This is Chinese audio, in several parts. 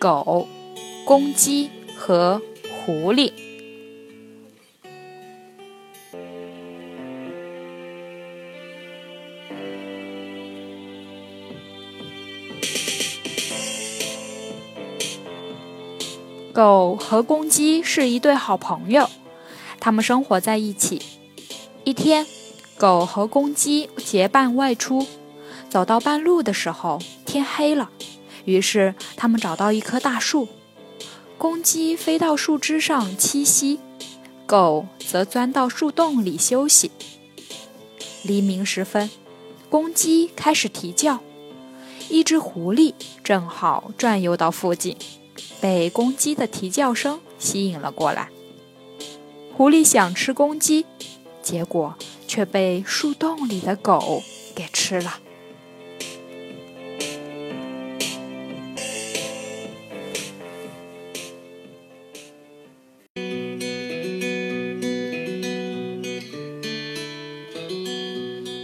狗、公鸡。和狐狸。狗和公鸡是一对好朋友，它们生活在一起。一天，狗和公鸡结伴外出，走到半路的时候，天黑了，于是他们找到一棵大树。公鸡飞到树枝上栖息，狗则钻到树洞里休息。黎明时分，公鸡开始啼叫，一只狐狸正好转悠到附近，被公鸡的啼叫声吸引了过来。狐狸想吃公鸡，结果却被树洞里的狗给吃了。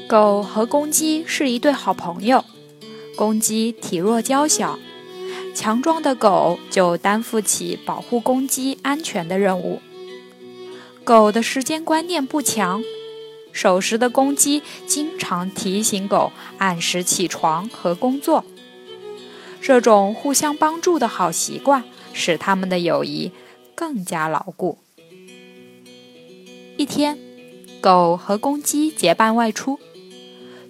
狗和公鸡是一对好朋友。公鸡体弱娇小，强壮的狗就担负起保护公鸡安全的任务。狗的时间观念不强，守时的公鸡经常提醒狗按时起床和工作。这种互相帮助的好习惯，使他们的友谊更加牢固。一天，狗和公鸡结伴外出。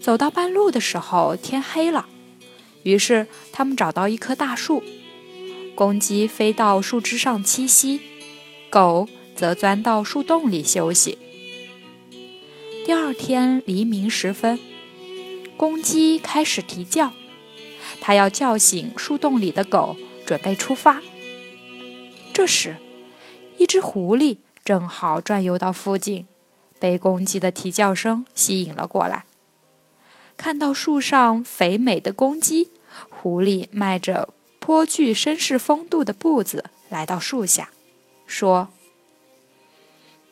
走到半路的时候，天黑了，于是他们找到一棵大树。公鸡飞到树枝上栖息，狗则钻到树洞里休息。第二天黎明时分，公鸡开始啼叫，它要叫醒树洞里的狗，准备出发。这时，一只狐狸正好转悠到附近，被公鸡的啼叫声吸引了过来。看到树上肥美的公鸡，狐狸迈着颇具绅士风度的步子来到树下，说：“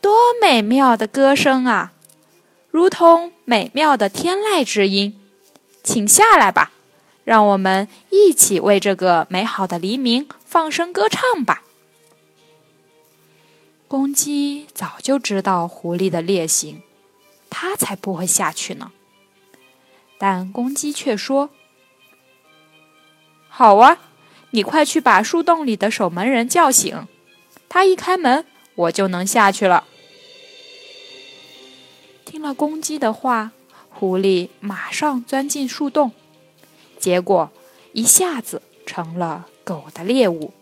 多美妙的歌声啊，如同美妙的天籁之音，请下来吧，让我们一起为这个美好的黎明放声歌唱吧。”公鸡早就知道狐狸的劣行，它才不会下去呢。但公鸡却说：“好啊，你快去把树洞里的守门人叫醒，他一开门，我就能下去了。”听了公鸡的话，狐狸马上钻进树洞，结果一下子成了狗的猎物。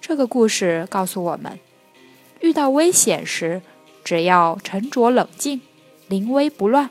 这个故事告诉我们，遇到危险时，只要沉着冷静，临危不乱。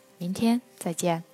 明天再见。